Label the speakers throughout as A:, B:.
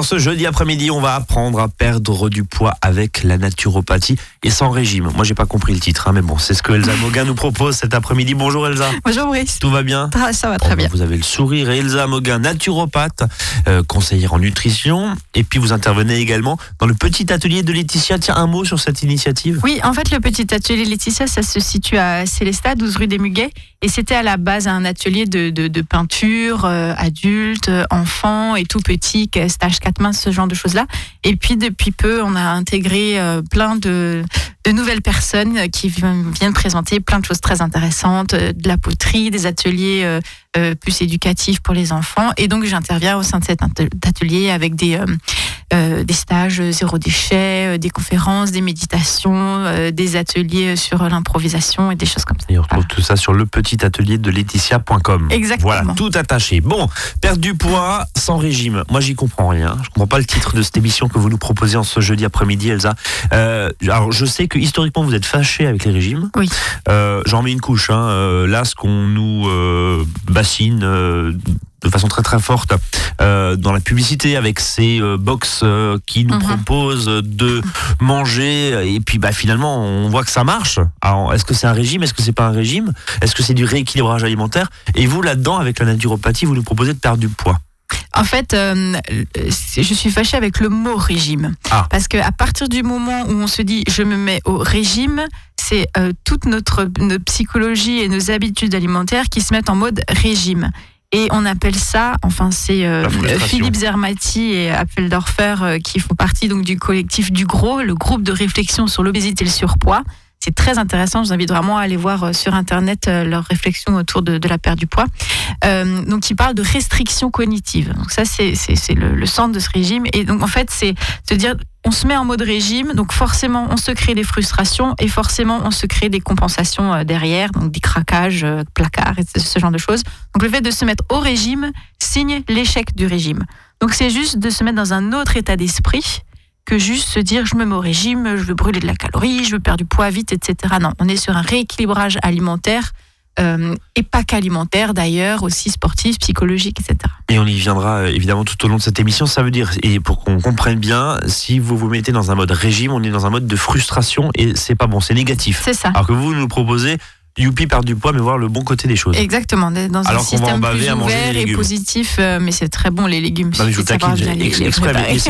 A: en ce jeudi après-midi, on va apprendre à perdre du poids avec la naturopathie et sans régime. Moi, j'ai pas compris le titre, hein, mais bon, c'est ce que Elsa Moguin nous propose cet après-midi. Bonjour Elsa.
B: Bonjour Brice.
A: Tout va bien
B: Ah, Ça va très
A: Bon,
B: bien.
A: bah, Vous avez le sourire. Elsa Moguin, naturopathe, euh, conseillère en nutrition. Et puis, vous intervenez également dans le petit atelier de Laetitia. Tiens, un mot sur cette initiative
B: Oui, en fait, le petit atelier Laetitia, ça se situe à Célestat, 12 rue des Muguets. Et c'était à la base un atelier de, de, de peinture, euh, adultes, euh, enfants et tout petits, que- stage 4 ce genre de choses-là. Et puis, depuis peu, on a intégré euh, plein de, nouvelles personnes euh, qui viennent présenter plein de choses très intéressantes, euh, de la poterie, des ateliers euh, plus éducatifs pour les enfants. Et donc, j'interviens au sein de cet atel- atelier avec des, euh, euh, des stages zéro déchet, des conférences, des méditations, des ateliers sur l'improvisation et des choses comme ça.
A: Et on retrouve tout ça sur le petit atelier de Laetitia.com.
B: Exactement.
A: Voilà, tout attaché. Bon, perdre du poids sans régime. Moi, j'y comprends rien. Je comprends pas le titre de cette émission que vous nous proposez en ce jeudi après-midi, Elsa. Euh, alors, je sais que historiquement, vous êtes fâché avec les régimes.
B: Oui.
A: J'en mets une couche. Hein. Là, ce qu'on nous bassine. euh, de façon très très forte euh, dans la publicité avec ces euh, box euh, qui nous
B: Mhm.
A: proposent de manger et puis bah finalement on voit que ça marche. Alors est-ce que c'est un régime? Est-ce que c'est pas un régime? Est-ce que c'est du rééquilibrage alimentaire? Et vous là-dedans avec la naturopathie vous nous proposez de perdre du poids.
B: En fait, euh, je suis fâchée avec le mot régime.
A: Ah.
B: Parce qu'à partir du moment où on se dit je me mets au régime, c'est euh, toute notre, notre psychologie et nos habitudes alimentaires qui se mettent en mode régime. Et on appelle ça, enfin c'est euh. Philippe Zermati et Appeldorfer euh, qui font partie donc du collectif du GROS, le groupe de réflexion sur l'obésité et le surpoids. C'est très intéressant, je vous invite vraiment à aller voir euh, sur Internet euh, leurs réflexions autour de, la perte du poids. Euh, donc, ils parlent de restriction cognitive. Donc, ça, c'est le, centre de ce régime. Et donc, en fait, c'est se dire, on se met en mode régime, donc forcément, on se crée des frustrations et forcément, on se crée des compensations derrière, donc des craquages, placards, et ce genre de choses. Donc, le fait de se mettre au régime signe l'échec du régime. Donc, c'est juste de se mettre dans un autre état d'esprit que juste se dire je me mets au régime, je veux brûler de la calorie, je veux perdre du poids vite, etc. Non, on est sur un rééquilibrage alimentaire euh, et pas qu'alimentaire d'ailleurs, aussi sportif, psychologique, etc.
A: Et on y viendra euh, évidemment tout au long de cette émission. Ça veut dire, et pour qu'on comprenne bien, si vous vous mettez dans un mode régime, on est dans un mode de frustration et c'est pas bon, c'est négatif.
B: C'est ça.
A: Alors que vous nous proposez, youpi, perdre du poids, mais voir le bon côté des choses.
B: Exactement, dans
A: Alors
B: un
A: en
B: système plus ouvert et positif, euh, mais c'est très bon les légumes.
A: Non, mais je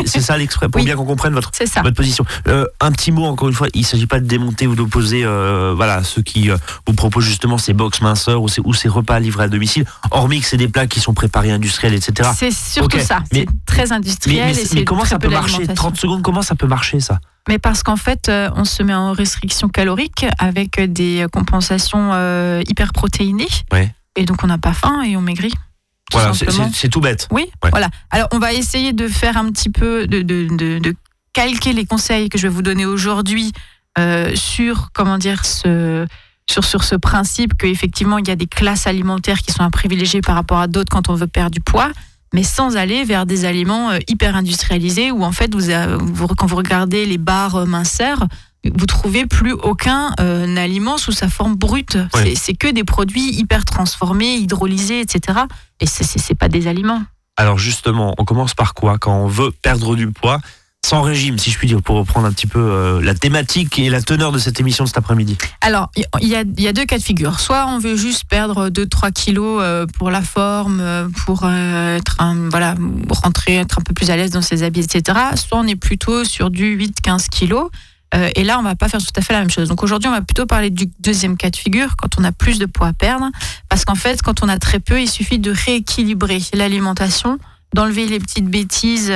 A: c'est ça l'exprès, pour
B: Oui.
A: bien qu'on comprenne votre, position. Euh, un petit mot, encore une fois, il ne s'agit pas de démonter ou d'opposer euh, voilà, ceux qui vous proposent justement ces box minceurs ou ces, ou ces repas livrés à domicile, hormis que c'est des plats qui sont préparés industriels, etc.
B: C'est surtout
A: Ok,
B: ça. C'est très industriel
A: mais-
B: et
A: mais
B: c'est
A: comment ça
B: peu
A: peut marcher?
B: d'alimentation.
A: 30 secondes, comment ça peut marcher ça?
B: Mais parce qu'en fait, euh, on se met en restriction calorique avec des compensations euh, hyper protéinées.
A: Ouais.
B: Et donc on n'a pas faim et on maigrit. tout
A: Voilà, c'est- tout bête.
B: Oui,
A: Ouais.
B: voilà. Alors, on va essayer de faire un petit peu, de, de, de, de calquer les conseils que je vais vous donner aujourd'hui euh, sur, comment dire, ce, sur, sur ce principe qu'effectivement, il y a des classes alimentaires qui sont à privilégier par rapport à d'autres quand on veut perdre du poids, mais sans aller vers des aliments euh, hyper industrialisés où, en fait, vous, vous- quand vous regardez les barres euh, minceurs, vous trouvez plus aucun euh, aliment sous sa forme brute.
A: Ouais.
B: C'est- que des produits hyper transformés, hydrolysés, etc. Et c'est pas des aliments.
A: Alors justement, on commence par quoi? Quand on veut perdre du poids, sans régime, si je puis dire, pour reprendre un petit peu euh, la thématique et la teneur de cette émission de cet après-midi.
B: Alors, il y a, deux cas de figure. Soit on veut juste perdre 2-3 kilos euh, pour la forme, euh, pour être voilà, rentrer, être un peu plus à l'aise dans ses habits, etc. Soit on est plutôt sur du 8-15 kilos. Et là, on va pas faire tout à fait la même chose. Donc aujourd'hui, on va plutôt parler du deuxième cas de figure, quand on a plus de poids à perdre. Parce qu'en fait, quand on a très peu, il suffit de rééquilibrer l'alimentation, d'enlever les petites bêtises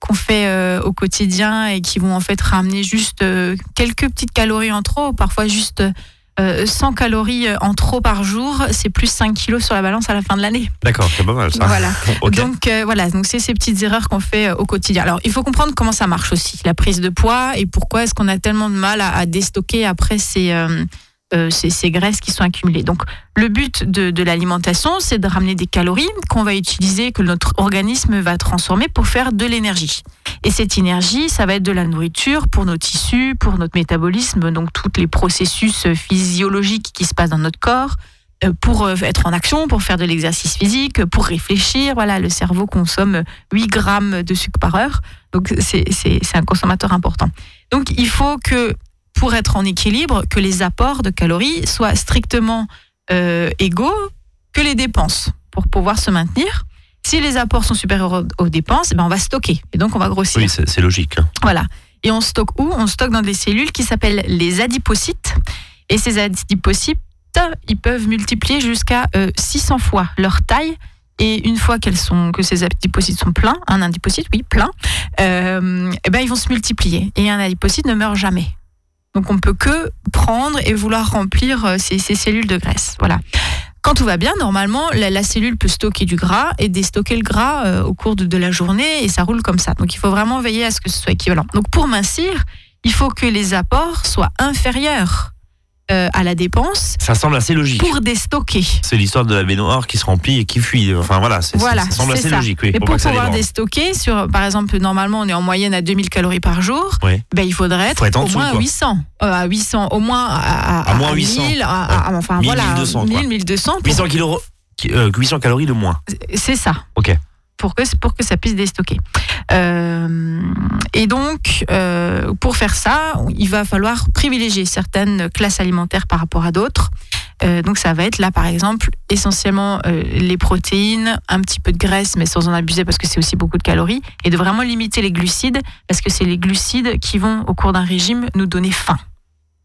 B: qu'on fait euh, au quotidien et qui vont en fait ramener juste euh, quelques petites calories en trop, parfois juste euh, 100 calories en trop par jour, c'est plus 5 kilos sur la balance à la fin de l'année.
A: D'accord, c'est pas mal ça.
B: Voilà. Donc euh, voilà, donc c'est ces petites erreurs qu'on fait euh, au quotidien. Alors il faut comprendre comment ça marche aussi, la prise de poids et pourquoi est-ce qu'on a tellement de mal à, à déstocker après ces, euh, euh, ces, graisses qui sont accumulées. Donc le but de, de l'alimentation, c'est de ramener des calories qu'on va utiliser, que notre organisme va transformer pour faire de l'énergie. Et cette énergie, ça va être de la nourriture pour nos tissus, pour notre métabolisme, donc tous les processus physiologiques qui se passent dans notre corps, euh, pour être en action, pour faire de l'exercice physique, pour réfléchir. Voilà, le cerveau consomme 8 grammes de sucre par heure. Donc, c'est un consommateur important. Donc, il faut que, pour être en équilibre, que les apports de calories soient strictement égaux que les dépenses pour pouvoir se maintenir. Si les apports sont supérieurs aux dépenses, ben on va stocker et donc on va grossir.
A: Oui, c'est logique. Hein.
B: Voilà. Et on stocke où? On stocke dans des cellules qui s'appellent les adipocytes. Et ces adipocytes, ils peuvent multiplier jusqu'à 600 euh, fois leur taille. Et une fois qu'elles sont, que ces adipocytes sont pleins, un adipocyte, oui, plein, euh, eh ben ils vont se multiplier. Et un adipocyte ne meurt jamais. Donc on peut que prendre et vouloir remplir euh, ces, cellules de graisse. Voilà. Quand tout va bien, normalement, la, cellule peut stocker du gras et déstocker le gras euh, au cours de, la journée et ça roule comme ça. Donc il faut vraiment veiller à ce que ce soit équivalent. Donc pour mincir, il faut que les apports soient inférieurs euh, à la dépense.
A: Ça semble assez logique.
B: Pour déstocker.
A: C'est l'histoire de la baignoire qui se remplit et qui fuit. Enfin voilà,
B: voilà
A: ça semble assez logique.
B: et pour, pouvoir déstocker, sur, par exemple, normalement on est en moyenne à 2000 calories par jour, ben, il faudrait être, au moins à 800. Euh, à 800, au moins à,
A: à, moins 800.
B: 1000, enfin voilà,
A: 1200, 1000,
B: 1200.
A: 800, 800 calories de moins.
B: C'est ça.
A: Ok
B: pour que, pour que ça puisse déstocker. Euh, et donc, euh, pour faire ça, il va falloir privilégier certaines classes alimentaires par rapport à d'autres. Euh, donc, ça va être là, par exemple, essentiellement les protéines, un petit peu de graisse, mais sans en abuser parce que c'est aussi beaucoup de calories, et de vraiment limiter les glucides parce que c'est les glucides qui vont, au cours d'un régime, nous donner faim.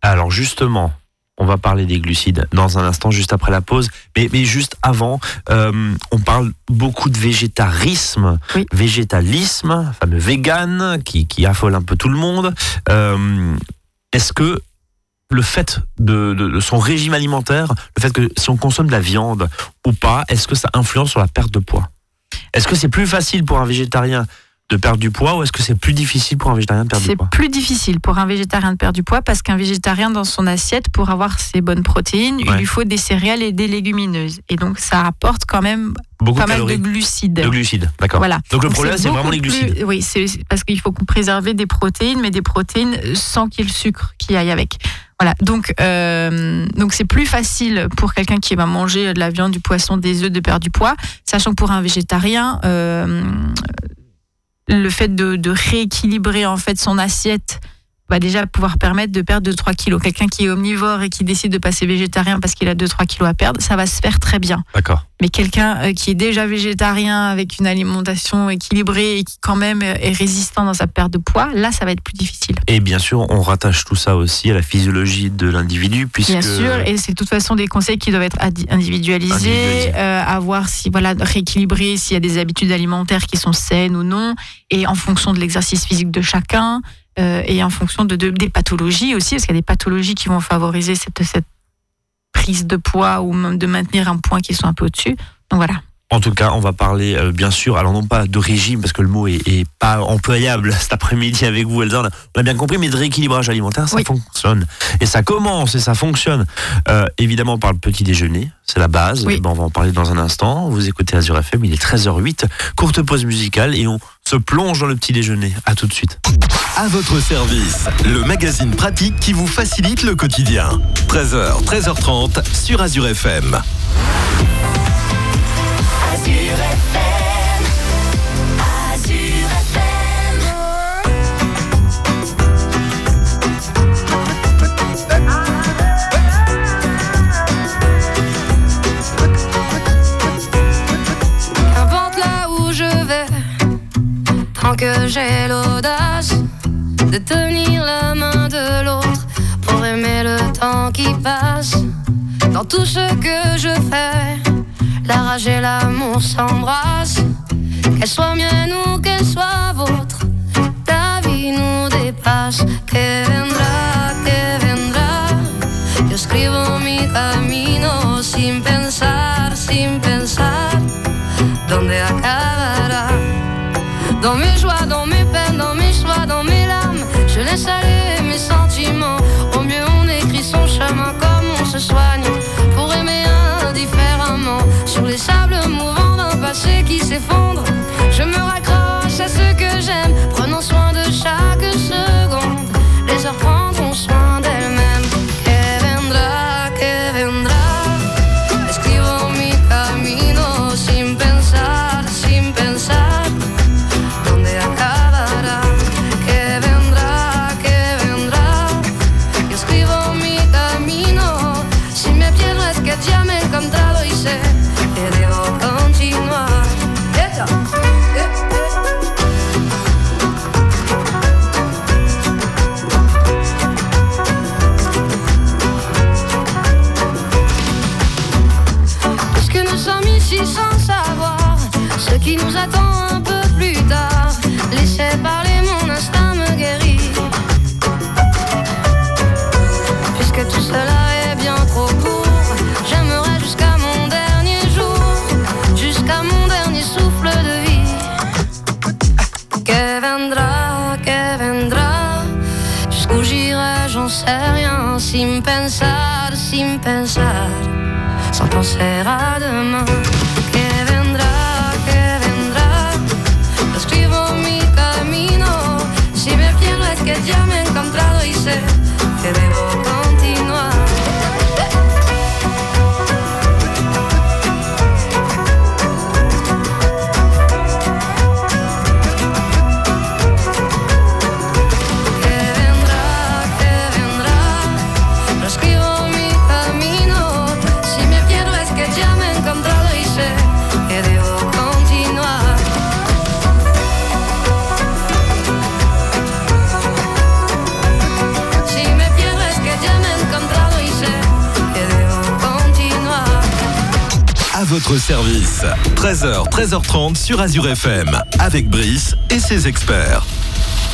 A: Alors, justement, on va parler des glucides dans un instant, juste après la pause. Mais, mais juste avant, euh, on parle beaucoup de végétarisme, végétalisme, fameux vegan qui, qui, affole un peu tout le monde. Euh, est-ce que le fait de, de, son régime alimentaire, le fait que si on consomme de la viande ou pas, est-ce que ça influence sur la perte de poids? Est-ce que c'est plus facile pour un végétarien de perdre du poids ou est-ce que c'est plus difficile pour un végétarien de perdre du poids
B: C'est plus difficile pour un végétarien de perdre du poids parce qu'un végétarien dans son assiette, pour avoir ses bonnes protéines, il lui faut des céréales et des légumineuses. Et donc ça apporte quand même
A: Beaucoup
B: pas
A: mal
B: de glucides.
A: De glucides, d'accord.
B: Voilà.
A: Donc le problème, c'est vraiment les glucides.
B: oui, c'est parce qu'il faut préserver des protéines, mais des protéines sans qu'il y ait le sucre qui aille avec. Voilà. Donc, euh, donc c'est plus facile pour quelqu'un qui va manger de la viande, du poisson, des œufs, de perdre du poids, sachant que pour un végétarien, euh, le fait de, rééquilibrer en fait son assiette va déjà pouvoir permettre de perdre 2-3 kilos. Quelqu'un qui est omnivore et qui décide de passer végétarien parce qu'il a 2-3 kilos à perdre, ça va se faire très bien.
A: D'accord.
B: Mais quelqu'un euh, qui est déjà végétarien avec une alimentation équilibrée et qui quand même est résistant dans sa perte de poids, là, ça va être plus difficile.
A: Et bien sûr, on rattache tout ça aussi à la physiologie de l'individu, puisque...
B: Bien sûr, et c'est de toute façon des conseils qui doivent être individualisés, euh, à voir si, voilà, rééquilibrer s'il y a des habitudes alimentaires qui sont saines ou non, et en fonction de l'exercice physique de chacun. Euh, et en fonction de, des pathologies aussi, parce qu'il y a des pathologies qui vont favoriser cette, cette prise de poids ou même de maintenir un point qui soit un peu au-dessus? Donc voilà.
A: En tout cas, on va parler euh, bien sûr, alors non pas de régime, parce que le mot est, pas employable cet après-midi avec vous, Elsa. On a bien compris, mais de rééquilibrage alimentaire, ça fonctionne. Et ça commence et ça fonctionne. Euh, évidemment, par le petit déjeuner, c'est la base.
B: Oui.
A: on va en parler dans un instant. Vous écoutez Azure FM, il est 13h08. Courte pause musicale et on se plonge dans le petit déjeuner. À tout de suite.
C: À votre service, le magazine pratique qui vous facilite le quotidien. 13h, 13h30 sur Azure FM.
D: J'ai l'audace de tenir la main de l'autre pour aimer le temps qui passe. Dans tout ce que je fais, la rage et l'amour s'embrassent. Qu'elle soit mienne ou qu'elle soit veces que ya me he encontrado y sé que debo continuar. Echa. Parce que nous sommes ici sans savoir ce qui nous attend un peu plus tard. Laissez parler. Pensar, sin pensar. Sans penser
C: à demain. 13h, 13h30 sur Azure FM. Avec Brice et ses experts.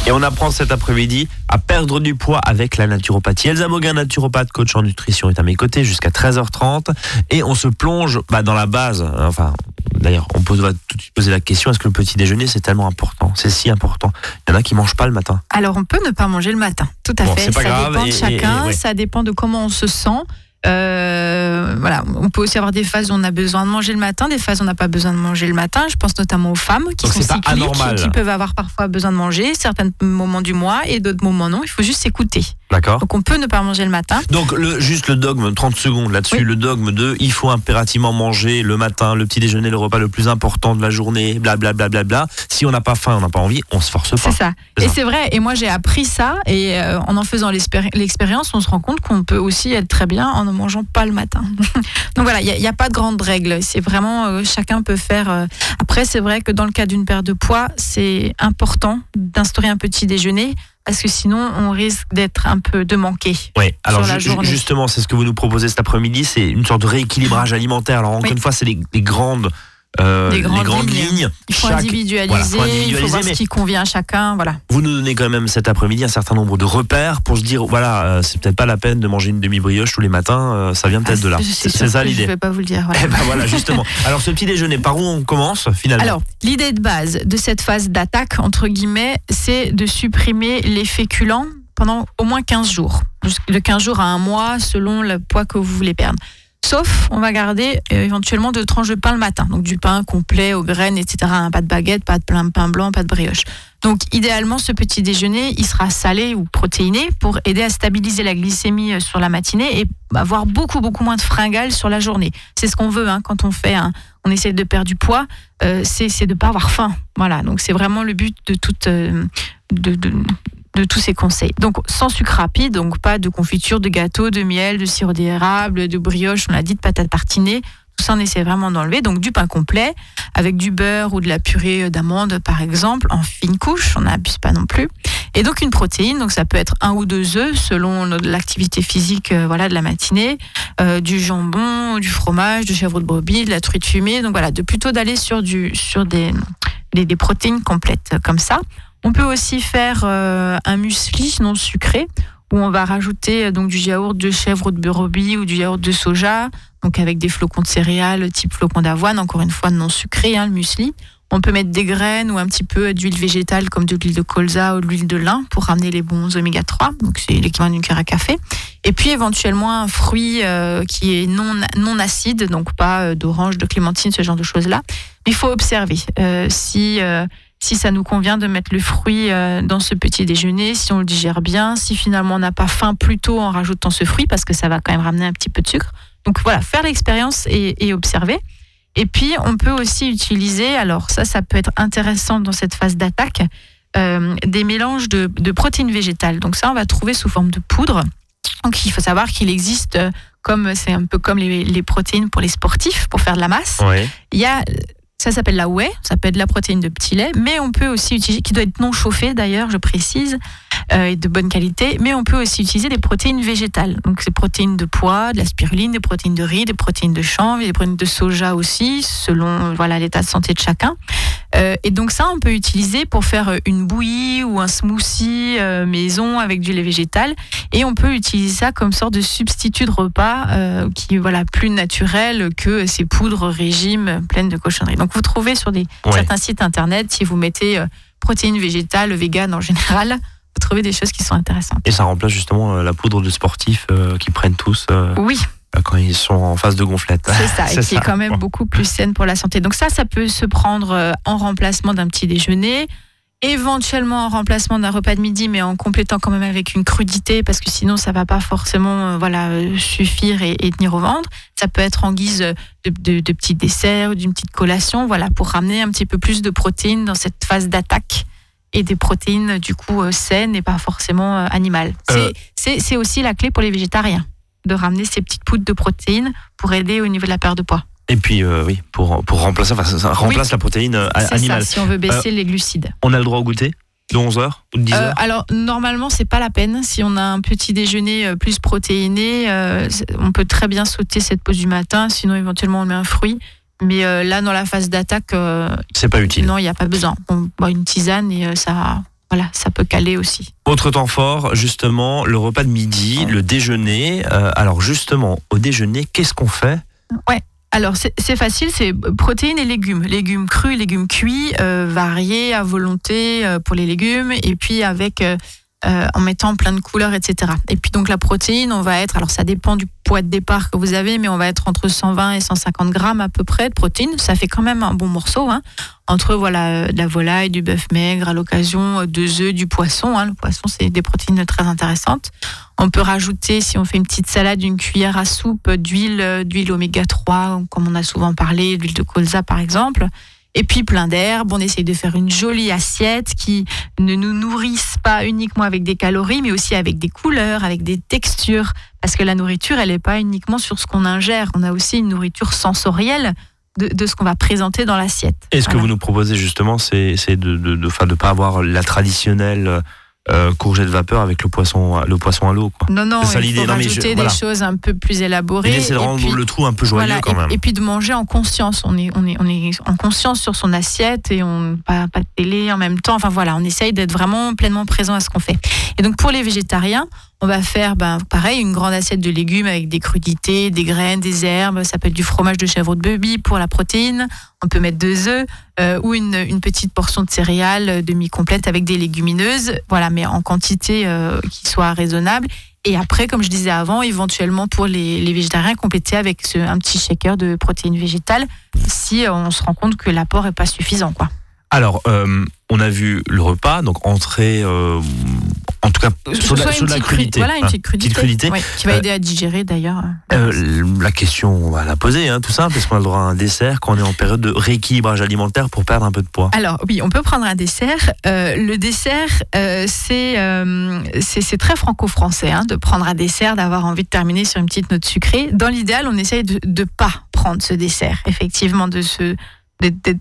A: Et on apprend cet après-midi à perdre du poids avec la naturopathie. Elsa Moguin, naturopathe, coach en nutrition, est à mes côtés jusqu'à 13h30. Et on se plonge bah, dans la base. Enfin, d'ailleurs, on pose, va tout de suite poser la question est-ce que le petit déjeuner, c'est tellement important C'est si important? Il y en a qui mangent pas le matin.
B: Alors, on peut ne pas manger le matin, tout à
A: Bon,
B: fait.
A: c'est pas
B: ça
A: grave,
B: dépend de
A: et-
B: chacun,
A: et- ouais.
B: ça dépend de comment on se sent. Euh, voilà, on peut aussi avoir des phases où on a besoin de manger le matin, des phases où on n'a pas besoin de manger le matin. Je pense notamment aux femmes qui
A: Donc,
B: sont cycliques, qui peuvent avoir parfois besoin de manger certains moments du mois et d'autres moments non. Il faut juste s'écouter.
A: D'accord
B: Donc on peut ne pas manger le matin.
A: Donc le, juste le dogme, 30 secondes là-dessus,
B: Oui.
A: le dogme de il faut impérativement manger le matin, le petit déjeuner, le repas le plus important de la journée, blablabla. Bla, bla, bla. Si on n'a pas faim, on n'a pas envie, on se force pas.
B: C'est ça. Et c'est vrai. Et moi, j'ai appris ça. Et euh, en en faisant l'expéri- l'expérience, on se rend compte qu'on peut aussi être très bien en ne mangeant pas le matin. Donc voilà, il n'y a pas de grande règle. C'est vraiment, euh, chacun peut faire. euh. Après, c'est vrai que dans le cas d'une perte de poids, c'est important d'instaurer un petit déjeuner parce que sinon, on risque d'être un peu de manquer.
A: Oui, alors
B: sur la
A: ju-
B: journée.
A: justement, c'est ce que vous nous proposez cet après-midi, c'est une sorte de rééquilibrage alimentaire. Alors encore
B: Oui.
A: une fois, c'est les, les grandes, euh,
B: Les
A: les
B: grandes lignes.
A: lignes.
B: Il faut
A: Chaque-
B: individualiser,
A: voilà, faut
B: il faut voir ce qui convient à chacun. Voilà.
A: Vous nous donnez quand même cet après-midi un certain nombre de repères pour se dire voilà, euh, c'est peut-être pas la peine de manger une demi-brioche tous les matins, euh, ça vient peut-être
B: Ah,
A: de là.
B: c'est-
A: ça
B: que Je
A: l'idée.
B: vais pas vous le dire. voilà.
A: Eh ben voilà, justement. Alors ce petit déjeuner, par où on commence finalement
B: Alors, l'idée de base de cette phase d'attaque, entre guillemets, c'est de supprimer les féculents pendant au moins 15 jours. De 15 jours à un mois, selon le poids que vous voulez perdre. Sauf, on va garder euh, éventuellement deux tranches de pain le matin. Donc du pain complet aux graines, etc. hein, Pas de baguette, pas de plein pain blanc, pas de brioche. Donc idéalement, ce petit déjeuner, il sera salé ou protéiné pour aider à stabiliser la glycémie euh, sur la matinée et avoir beaucoup, beaucoup moins de fringales sur la journée. C'est ce qu'on veut hein, quand on fait on essaie de perdre du poids, euh, c'est de pas avoir faim. Voilà, donc c'est vraiment le but de toute de, de tous ces conseils. Donc sans sucre rapide, donc pas de confiture, de gâteau, de miel, de sirop d'érable, de brioche, on l'a dit, de patates tartinées. Tout ça, on essaie vraiment d'enlever. Donc du pain complet avec du beurre ou de la purée d'amandes, par exemple, en fine couche. On n'abuse pas non plus. Et donc une protéine, donc ça peut être un ou deux œufs selon l'activité physique, euh, voilà, de la matinée, euh, du jambon, du fromage, du chèvre de brebis, de la truite fumée. Donc voilà, de plutôt d'aller sur du sur des des, des protéines complètes euh, comme ça. On peut aussi faire euh, un muesli non sucré où on va rajouter euh, donc du yaourt de chèvre ou de brebis ou du yaourt de soja, donc avec des flocons de céréales type flocons d'avoine, encore une fois non sucré, hein, le muesli. On peut mettre des graines ou un petit peu d'huile végétale comme de l'huile de colza ou de l'huile de lin pour ramener les bons oméga 3. Donc c'est l'équivalent d'une cuillère à café. Et puis éventuellement un fruit euh, qui est non, non acide, donc pas d'orange, de clémentine, ce genre de choses-là. Mais il faut observer si, si ça nous convient de mettre le fruit euh, dans ce petit déjeuner, si on le digère bien, si finalement on n'a pas faim plus tôt en rajoutant ce fruit, parce que ça va quand même ramener un petit peu de sucre. Donc voilà, faire l'expérience et, et observer. Et puis, on peut aussi utiliser, alors ça, ça peut être intéressant dans cette phase d'attaque, euh, des mélanges de, de protéines végétales. Donc ça, on va trouver sous forme de poudre. Donc il faut savoir qu'il existe, euh, comme c'est un peu comme les, les protéines pour les sportifs, pour faire de la masse.
A: Ouais.
B: Il y a, ça s'appelle la whey, ça peut être la protéine de petit lait, mais on peut aussi utiliser, qui doit être non chauffée d'ailleurs, je précise, euh, et de bonne qualité, mais on peut aussi utiliser des protéines végétales. Donc c'est protéines de pois, de la spiruline, des protéines de riz, des protéines de chanvre, des protéines de soja aussi, selon voilà l'état de santé de chacun. Euh, et donc ça, on peut utiliser pour faire euh, une bouillie ou un smoothie maison avec du lait végétal. Et on peut utiliser ça comme sorte de substitut de repas qui voilà, plus naturel que ces poudres régime pleines de cochonneries. Vous trouvez sur des,
A: Ouais.
B: certains sites internet, si vous mettez euh, protéines végétales, véganes en général, vous trouvez des choses qui sont intéressantes.
A: Et ça remplace justement euh, la poudre de sportifs euh, qui prennent tous euh,
B: Oui,
A: quand ils sont en phase de gonflette.
B: c'est ça, et qui est quand même beaucoup plus saine pour la santé. Donc ça, ça peut se prendre en remplacement d'un petit déjeuner, éventuellement en remplacement d'un repas de midi, mais en complétant quand même avec une crudité, parce que sinon ça va pas forcément euh, voilà euh, suffire et, et tenir au ventre. Ça peut être en guise de, de, de petits desserts ou d'une petite collation, voilà, pour ramener un petit peu plus de protéines dans cette phase d'attaque et des protéines du coup euh, saines et pas forcément euh, animales. C'est-. C'est c'est aussi la clé pour les végétariens de ramener ces petites poudres de protéines pour aider au niveau de la perte de poids.
A: Et puis, euh, oui, pour, pour remplacer, enfin, ça, remplace la protéine euh, animale.
B: ça, si on veut baisser les glucides.
A: On a le droit au goûter de 11h ou de 10h
B: Euh, alors normalement c'est pas la peine. Si on a un petit déjeuner euh, plus protéiné, euh, on peut très bien sauter cette pause du matin. Sinon éventuellement on met un fruit. Mais euh, là dans la phase d'attaque, euh,
A: C'est pas utile.
B: non il n'y a pas besoin. On boit une tisane et euh, ça, voilà, ça peut caler aussi.
A: Autre temps fort, justement, le repas de midi, le déjeuner. Euh, alors justement, au déjeuner, qu'est-ce qu'on fait?
B: Alors c'est facile, c'est protéines et légumes. Légumes crus, légumes cuits, euh, variés à volonté euh, pour les légumes, et puis avec euh, euh, en mettant plein de couleurs, etc. Et puis donc la protéine, on va être, alors ça dépend du poids de départ que vous avez, mais on va être entre 120 et 150 grammes à peu près de protéines. Ça fait quand même un bon morceau, hein. entre voilà euh, de la volaille, du bœuf maigre, à l'occasion euh, deux œufs, du poisson. hein. Le poisson, c'est des protéines très intéressantes. On peut rajouter, si on fait une petite salade, une cuillère à soupe d'huile, euh, d'huile oméga 3, comme on a souvent parlé, d'huile de colza par exemple. Et puis plein d'herbes. On essaye de faire une jolie assiette qui ne nous nourrisse pas uniquement avec des calories, mais aussi avec des couleurs, avec des textures. Parce que la nourriture, elle n'est pas uniquement sur ce qu'on ingère. On a aussi une nourriture sensorielle de, de ce qu'on va présenter dans l'assiette.
A: Et ce que vous nous proposez justement, c'est de ne de, de, enfin, de pas avoir la traditionnelle euh, courgette vapeur avec le poisson, le poisson à l'eau.
B: Non, non,
A: C'est ça
B: il
A: l'idée.
B: faut
A: Non, mais je-
B: rajouter
A: voilà.
B: des choses un peu plus élaborées.
A: L'idée, c'est de
B: Et
A: rendre
B: puis-
A: le trou un peu joyeux
B: Voilà,
A: quand
B: et,
A: même.
B: et puis de manger en conscience. On est, on est, on est en conscience sur son assiette et on pas, pas de télé en même temps. Enfin voilà, on essaye d'être vraiment pleinement présent à ce qu'on fait. Et donc pour les végétariens, on va faire ben, pareil une grande assiette de légumes avec des crudités, des graines, des herbes. Ça peut être du fromage de chèvre de brebis pour la protéine. On peut mettre deux œufs euh, ou une, une petite portion de céréales euh, demi-complète avec des légumineuses. Voilà, mais en quantité euh, qui soit raisonnable. Et après, comme je disais avant, éventuellement pour les, les végétariens, compléter avec ce- un petit shaker de protéines végétales si euh, on se rend compte que l'apport est pas suffisant. Quoi.
A: Alors, euh, on a vu le repas, donc entrée, euh, en tout cas, sur de la, sur la crudité.
B: Voilà, une
A: hein.
B: petite crudité.
A: crudité.
B: Ouais, qui va
A: Euh,
B: aider à digérer d'ailleurs.
A: La question, on va la poser, hein, tout simple. Est-ce qu'on a le droit à un dessert quand on est en période de rééquilibrage alimentaire pour perdre un peu de poids
B: Alors oui, on peut prendre un dessert. Le dessert, c'est très franco-français hein, de prendre un dessert, d'avoir envie de terminer sur une petite note sucrée. Dans l'idéal, on essaye de ne pas prendre ce dessert, effectivement, de se de-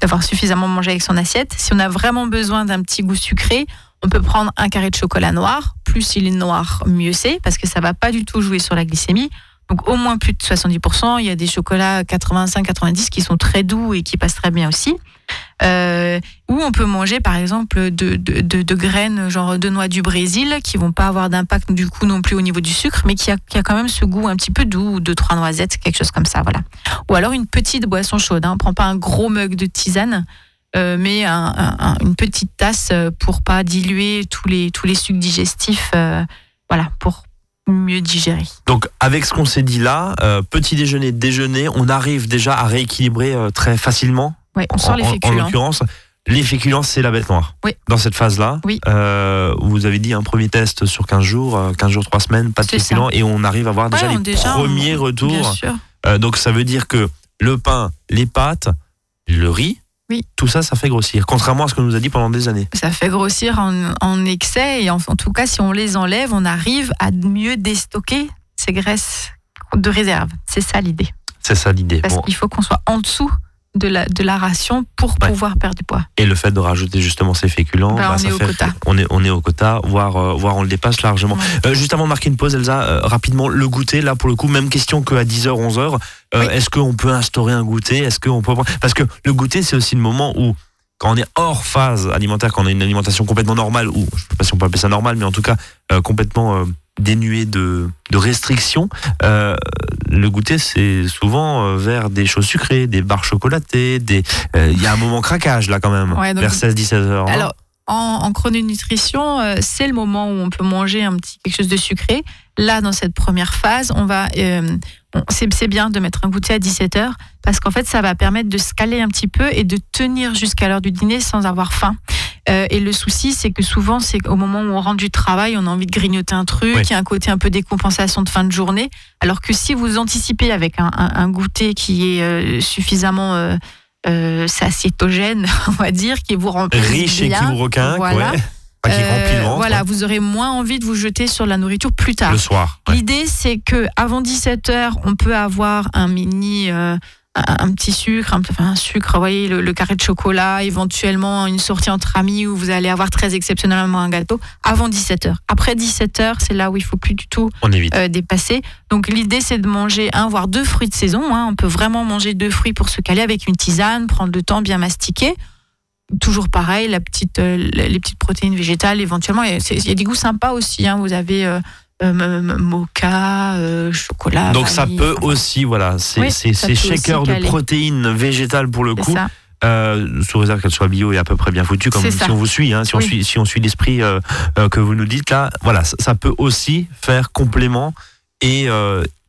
B: d'avoir suffisamment mangé avec son assiette. Si on a vraiment besoin d'un petit goût sucré, on peut prendre un carré de chocolat noir. Plus il est noir, mieux c'est, parce que ça va pas du tout jouer sur la glycémie. Donc au moins plus de 70%. Il y a des chocolats 85-90 qui sont très doux et qui passent très bien aussi. Euh, ou on peut manger par exemple de, de, de- de graines genre de noix du Brésil qui vont pas avoir d'impact du coup non plus au niveau du sucre mais qui a, qui a quand même ce goût un petit peu doux ou deux trois noisettes quelque chose comme ça voilà ou alors une petite boisson chaude hein. on prend pas un gros mug de tisane euh, mais un- un- un- une petite tasse euh, pour pas diluer tous les tous les sucs digestifs voilà pour mieux digérer
A: Donc, avec ce qu'on s'est dit là, euh, petit déjeuner, déjeuner, on arrive déjà à rééquilibrer euh, très facilement.
B: ouais, on
A: En-
B: sort les
A: en- En,
B: féculents
A: l'occurrence, les féculents, c'est la bête noire.
B: Oui.
A: Dans cette phase-là,
B: Oui.
A: euh, vous avez dit un premier test sur 15 jours, euh, 15 jours, 3 semaines, pas de
B: ça.
A: féculents, et on arrive à voir déjà
B: Ouais,
A: les
B: on- déjà, on-
A: premiers
B: bien
A: retours.
B: sûr
A: donc, ça veut dire que le pain, les pâtes, le riz,
B: Oui.
A: tout ça, ça fait grossir. Contrairement à ce qu'on nous a dit pendant des années.
B: ça fait grossir en, en excès et en, en tout cas si on les enlève on arrive à mieux déstocker ces graisses de réserve c'est ça l'idée
A: C'est ça l'idée.
B: parce
A: Bon.
B: qu'il faut qu'on soit en dessous de la, de la ration pour
A: Ouais.
B: pouvoir perdre du poids
A: Et le fait de rajouter justement ces féculents,
B: Bah, on
A: ça
B: est au
A: fait-
B: quota.
A: On est, on est au quota, voire, euh, voire on le dépasse largement.
B: Ouais.
A: Euh, juste avant de marquer une pause, Elsa, euh, rapidement, le goûter, là pour le coup, même question qu'à 10h, 11h. Euh,
B: Oui.
A: Est-ce qu'on peut instaurer un goûter? Est-ce qu'on peut... Parce que le goûter, c'est aussi le moment où, quand on est hors phase alimentaire, quand on a une alimentation complètement normale, ou je ne sais pas si on peut appeler ça normal, mais en tout cas euh, complètement euh, dénué de, de restrictions. Euh, le goûter, c'est souvent euh, vers des choses sucrées, des barres chocolatées. Des, euh, il y a un moment craquage là quand même,
B: Ouais,
A: vers 16-17 heures. non
B: Alors, en, en chrononutrition, euh, c'est le moment où on peut manger un petit quelque chose de sucré. Là, dans cette première phase, on va, c'est bien de mettre un goûter à 17 heures parce qu'en fait, ça va permettre de se caler un petit peu et de tenir jusqu'à l'heure du dîner sans avoir faim. Euh, et le souci, c'est que souvent, c'est qu'au moment où on rentre du travail, on a envie de grignoter un truc,
A: Oui.
B: il y a un côté un peu décompensation de fin de journée. Alors que si vous anticipez avec un, un- un goûter qui est euh, suffisamment euh, euh, satiétogène, on va dire, qui vous remplit
A: Riche et qui vous requinque,
B: voilà.
A: ouais.
B: Euh, voilà, vous aurez moins envie de vous jeter sur la nourriture plus tard.
A: le soir. ouais.
B: L'idée, c'est que avant 17 h on peut avoir un mini, euh, un, petit sucre, un, enfin, un sucre, vous voyez, le, le carré de chocolat, éventuellement une sortie entre amis où vous allez avoir très exceptionnellement un gâteau avant 17 h Après 17 h c'est là où il faut plus du tout
A: On
B: euh, dépasser. Donc l'idée, c'est de manger un voire deux fruits de saison. hein. On peut vraiment manger deux fruits pour se caler avec une tisane, prendre le temps, bien mastiquer. Toujours pareil, la petite, euh, les petites protéines végétales éventuellement. Il y a des goûts sympas aussi. hein. Vous avez euh, euh, mocha, euh, chocolat.
A: Donc ça peut
B: enfin,
A: aussi, voilà,
B: Oui,
A: ces
B: aussi
A: shakers de protéines végétales pour le coup,
B: ça.
A: euh, sous réserve qu'elles soient bio et à peu près bien foutues, comme si
B: ça.
A: on vous suit, hein, si, on
B: Oui.
A: suit si on suit l'esprit euh, que vous nous dites là, voilà, ça, ça peut aussi faire complément et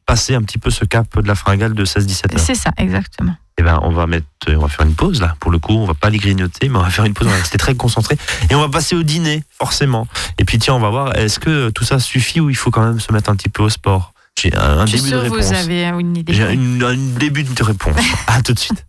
A: passer un petit peu ce cap de la fringale de 16-17 heures.
B: C'est ça, exactement.
A: Eh ben, on va mettre, on va faire une pause là. Pour le coup, on va pas les grignoter, mais on va faire une pause. On va rester très concentré et on va passer au dîner forcément. Et puis tiens, on va voir. Est-ce que tout ça suffit ou il faut quand même se mettre un petit peu au sport? J'ai un, début de réponse.
B: vous avez une idée.
A: J'ai un début de réponse. à tout de suite.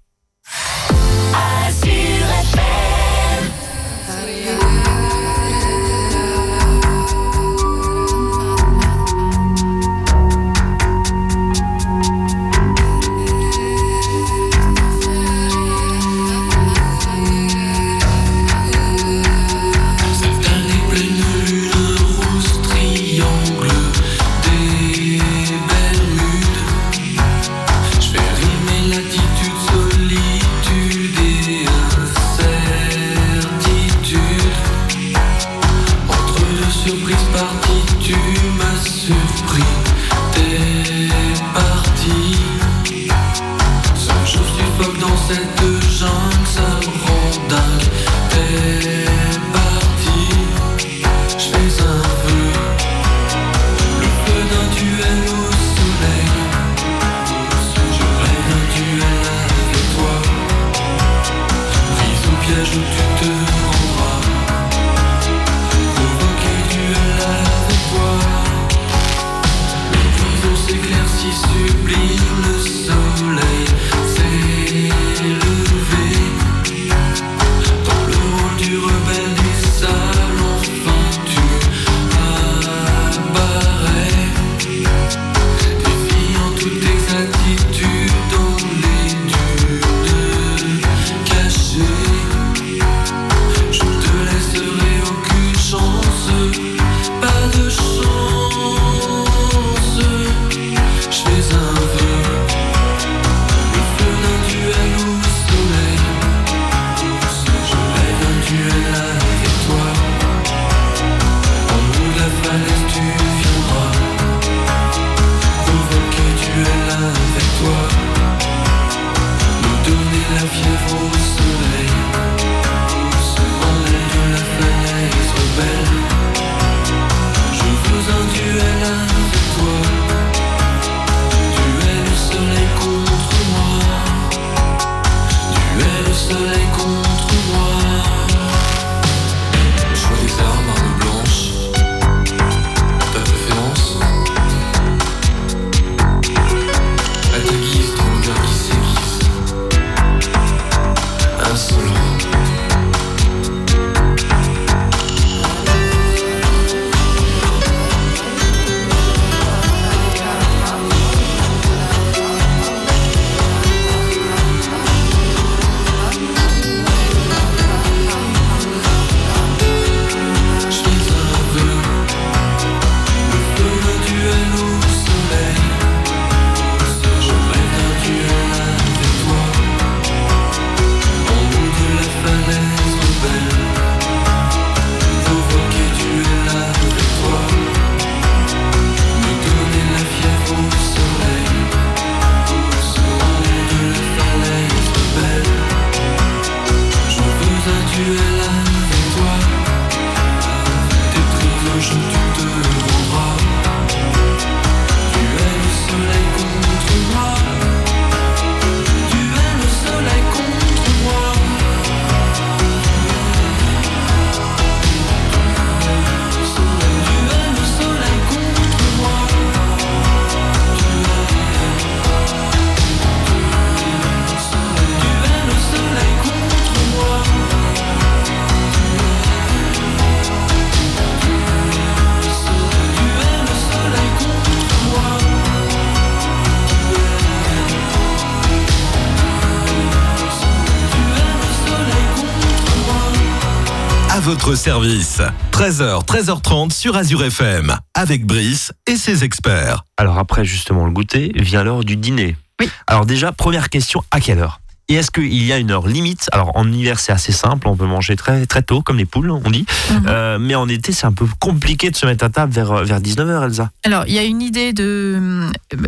C: Votre service. 13h, 13h30 sur Azure FM, avec Brice et ses experts.
A: Alors après justement le goûter, vient l'heure du dîner.
B: Oui.
A: Alors déjà, première question, à quelle heure? Et est-ce qu'il y a une heure limite? Alors en hiver c'est assez simple, on peut manger très très tôt comme les poules, on dit.
B: Mhm.
A: Euh, mais en été c'est un peu compliqué de se mettre à table vers, euh, vers 19h Elsa.
B: Alors, il y a une idée de euh,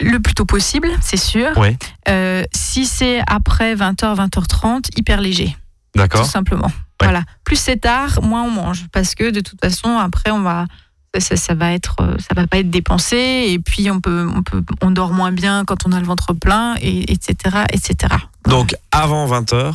B: le plus tôt possible, c'est sûr.
A: Ouais.
B: Euh, si c'est après 20h, 20h30, hyper léger, tout
A: D'accord
B: Voilà. Plus c'est tard, moins on mange, parce que de toute façon, après, on va ça, ça va être, euh, ça va pas être dépensé, et puis on peut, on peut, on dort moins bien quand on a le ventre plein, et etc., etc.
A: Donc avant 20h,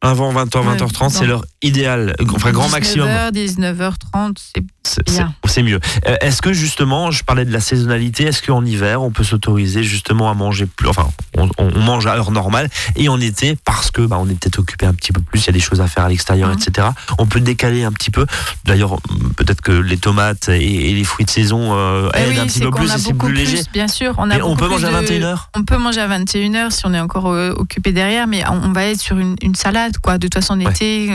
A: avant 20h,
B: Ouais,
A: 20h30, c'est l'heure idéale, enfin grand maximum.
B: 19h, 19h30, c'est
A: C'est- C'est
B: Bien.
A: c'est mieux. Euh, Est-ce que justement, je parlais de la saisonnalité, est-ce qu'en hiver, on peut s'autoriser justement à manger plus, enfin, on, on mange à heure normale, et en été, parce que bah, on est peut-être occupé un petit peu plus, il y a des choses à faire à l'extérieur,
B: Mhm.
A: etc. On peut décaler un petit peu. D'ailleurs, peut-être que les tomates et, et les fruits de saison euh,
B: Eh
A: aident
B: oui,
A: un petit peu plus, c'est plus léger.
B: bien sûr. On, a
A: on peut manger à
B: de-
A: 21h
B: On peut manger à 21h si on est encore euh, occupé derrière, mais on, on va être sur une, une salade, quoi. De toute façon, en
A: Ouais.
B: été,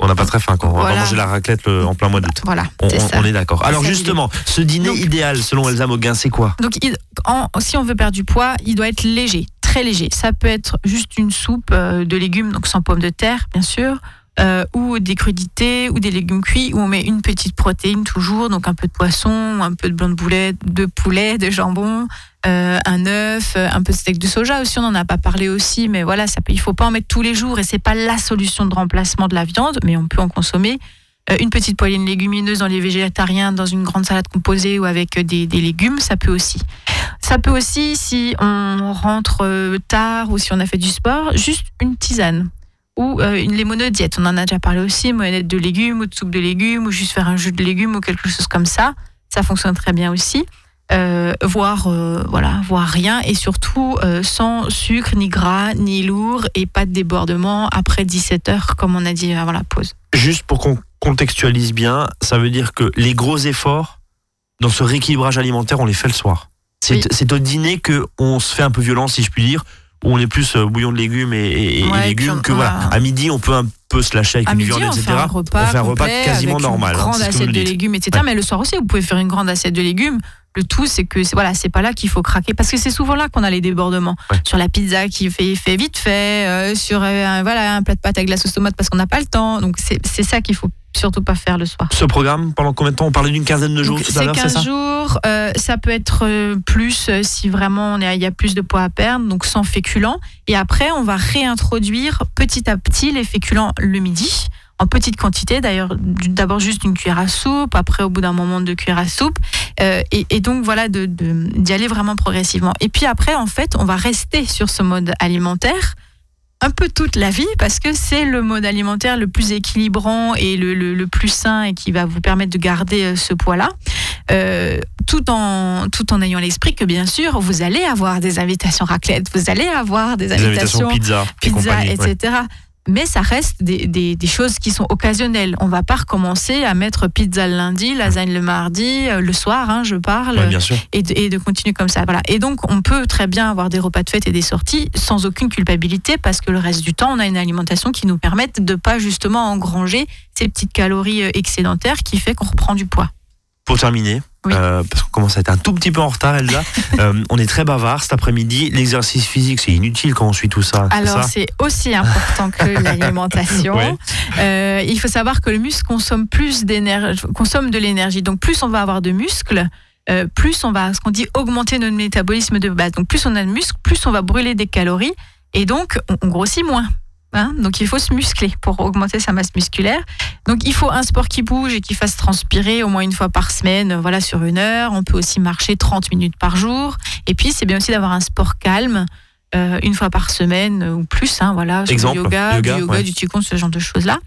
A: On n'a pas très faim quand on va
B: Voilà.
A: manger la raclette le- en plein mois d'août.
B: voilà,
A: On, est d'accord. Alors justement, ce dîner
B: Donc-
A: idéal selon Elsa Moguin, c'est quoi?
B: Donc, il- en- si on veut perdre du poids, il doit être léger, très léger. Ça peut être juste une soupe euh, de légumes, donc sans pommes de terre, bien sûr, euh, ou des crudités, ou des légumes cuits, où on met une petite protéine toujours, donc un peu de poisson, un peu de blanc de poulet, de poulet, de jambon, euh, un œuf, euh, un peu de steak de soja aussi. On n'en a pas parlé aussi, mais voilà, ça peut, il faut pas en mettre tous les jours, et c'est pas la solution de remplacement de la viande, mais on peut en consommer. Euh, une petite poêlée de dans les végétariens, dans une grande salade composée ou avec des, légumes, ça peut aussi. Ça peut aussi, si on rentre tard ou si on a fait du sport, juste une tisane ou euh, une lémonodiète. On en a déjà parlé aussi, monette de légumes ou de soupe de légumes ou juste faire un jus de légumes ou quelque chose comme ça. Ça fonctionne très bien aussi. Euh, voire euh, voilà, voire rien et surtout euh, sans sucre ni gras ni lourd et pas de débordement après 17 heures comme on a dit avant la pause.
A: Juste pour qu'on contextualise bien, ça veut dire que les gros efforts dans ce rééquilibrage alimentaire, on les fait le soir. C'est
B: Oui.
A: au dîner que on se fait un peu violence, si je puis dire, où on est plus euh, bouillon de légumes et, et- et
B: Ouais,
A: légumes que voilà. À midi, on peut un peu se lâcher avec
B: À
A: une
B: midi,
A: viande,
B: on
A: etc.
B: fait un repas,
A: on fait un repas quasiment
B: avec
A: normal.
B: Une
A: hein,
B: grande assiette de légumes, etc.
A: Ouais.
B: Mais le soir aussi, vous pouvez faire une grande assiette de légumes. Le tout, c'est que c'est- voilà, c'est pas là qu'il faut craquer, parce que c'est souvent là qu'on a les débordements.
A: Ouais.
B: Sur la pizza qui fait, fait vite fait, euh, sur euh, un, voilà un plat de pâtes avec de la sauce tomate parce qu'on n'a pas le temps. Donc c'est ça qu'il faut surtout pas faire le soir.
A: Ce programme, pendant combien de temps? On parlait d'une quinzaine de jours
B: c'est
A: l'heure, c'est
B: 15
A: ça?
B: jours, euh, ça peut être plus si vraiment on est- il y a plus de poids à perdre, donc sans féculents. Et après, on va réintroduire petit à petit les féculents le midi, en petite quantité, d'ailleurs, d'abord juste une cuillère à soupe, après au bout d'un moment deux cuillères à soupe, euh, et, et donc voilà, de- de- d'y aller vraiment progressivement. Et puis après, en fait, on va rester sur ce mode alimentaire un peu toute la vie parce que c'est le mode alimentaire le plus équilibrant et le, le- le plus sain et qui va vous permettre de garder euh, ce poids-là. Euh, tout en tout en ayant l'esprit que bien sûr vous allez avoir des invitations raclette, vous allez avoir des
A: Des invitations
B: invitations
A: pizza, et
B: pizza,
A: ouais.
B: Mais ça reste des, des- des choses qui sont occasionnelles. On va pas recommencer à mettre pizza le lundi, lasagne le mardi, euh, le soir, hein, je parle
A: Ouais, bien sûr.
B: et de, et de continuer comme ça. Voilà. Et donc, on peut très bien avoir des repas de fête et des sorties sans aucune culpabilité parce que le reste du temps, on a une alimentation qui nous permette de pas justement engranger ces petites calories euh, excédentaires qui fait qu'on reprend du poids.
A: Pour terminer,
B: Oui.
A: euh, parce qu'on commence à être un tout petit peu en retard, Elsa, euh, on est très bavard cet après-midi. L'exercice physique, c'est inutile quand on suit tout ça.
B: Alors, c'est aussi important que l'alimentation.
A: Ouais.
B: Euh, il faut savoir que le muscle consomme plus d'énergie, consomme de l'énergie. Donc, plus on va avoir de muscles, plus on va, ce qu'on dit, augmenter notre métabolisme de base. Donc, plus on a de muscles, plus on va brûler des calories et donc on, on grossit moins. Hein donc, il faut se muscler pour augmenter sa masse musculaire. Donc, il faut un sport qui bouge et qui fasse transpirer au moins une fois par semaine, euh, voilà, sur une heure. On peut aussi marcher 30 minutes par jour. Et puis, c'est bien aussi d'avoir un sport calme. Euh, une fois par semaine ou plus, hein, voilà, sur
A: Exemple,
B: du yoga,
A: yoga,
B: du yoga,
A: ouais.
B: du qigong, ce genre de choses-là.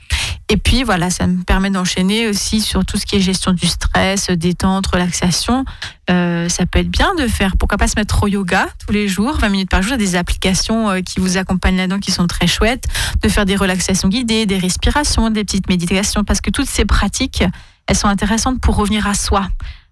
B: Et puis voilà, ça me permet d'enchaîner aussi sur tout ce qui est gestion du stress, détente, relaxation. Euh, ça peut être bien de faire, pourquoi pas se mettre au yoga tous les jours, 20 minutes par jour. Il y a des applications euh, qui vous accompagnent là-dedans qui sont très chouettes. De faire des relaxations guidées, des respirations, des petites méditations, parce que toutes ces pratiques, elles sont intéressantes pour revenir à soi.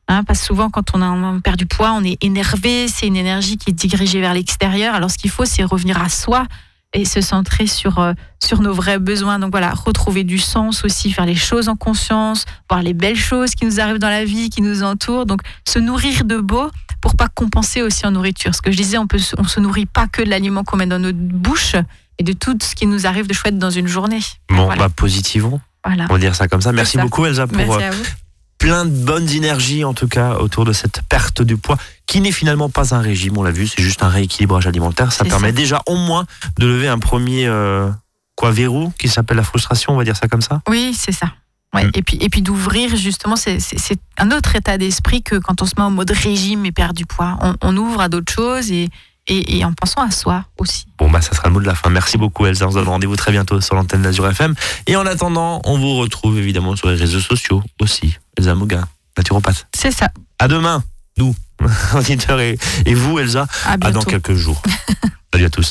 B: Hein, parce que souvent, quand on, a, on perd du poids, on est énervé, c'est une énergie qui est dirigée vers l'extérieur. Alors, ce qu'il faut, c'est revenir à soi, et se centrer sur, euh, sur nos vrais besoins. Donc voilà, retrouver du sens aussi, faire les choses en conscience, voir les belles choses qui nous arrivent dans la vie, qui nous entourent. Donc se nourrir de beau pour pas compenser aussi en nourriture. Ce que je disais, on peut, se- on se nourrit pas que de l'aliment qu'on met dans notre bouche et de tout ce qui nous arrive de chouette dans une journée.
A: Bon,
B: Voilà.
A: bah positivons.
B: Voilà.
A: On va dire ça comme ça. Merci
B: ça.
A: beaucoup Elsa pour Euh, plein de bonnes énergies en tout cas autour de cette perte du poids qui n'est finalement pas un régime, on l'a vu, c'est juste un rééquilibrage alimentaire. Ça permet
B: ça.
A: déjà au moins de lever un premier euh, quoi verrou qui s'appelle la frustration, on va dire ça comme ça.
B: Oui, c'est ça. Ouais.
A: Mm.
B: Et puis, et puis d'ouvrir justement, c'est- c'est c'est un autre état d'esprit que quand on se met en mode régime et perd du poids. On, on ouvre à d'autres choses et, et, et en pensant à soi aussi.
A: Bon bah ça sera le mot de la fin. Merci beaucoup Elsa, on se donne rendez-vous très bientôt sur l'antenne d'Azur FM. Et en attendant, on vous retrouve évidemment sur les réseaux sociaux aussi. Elsa Moga, naturopathe.
B: C'est ça.
A: À demain, nous, auditeurs et, et vous Elsa,
B: À
A: à dans quelques jours. Salut à tous.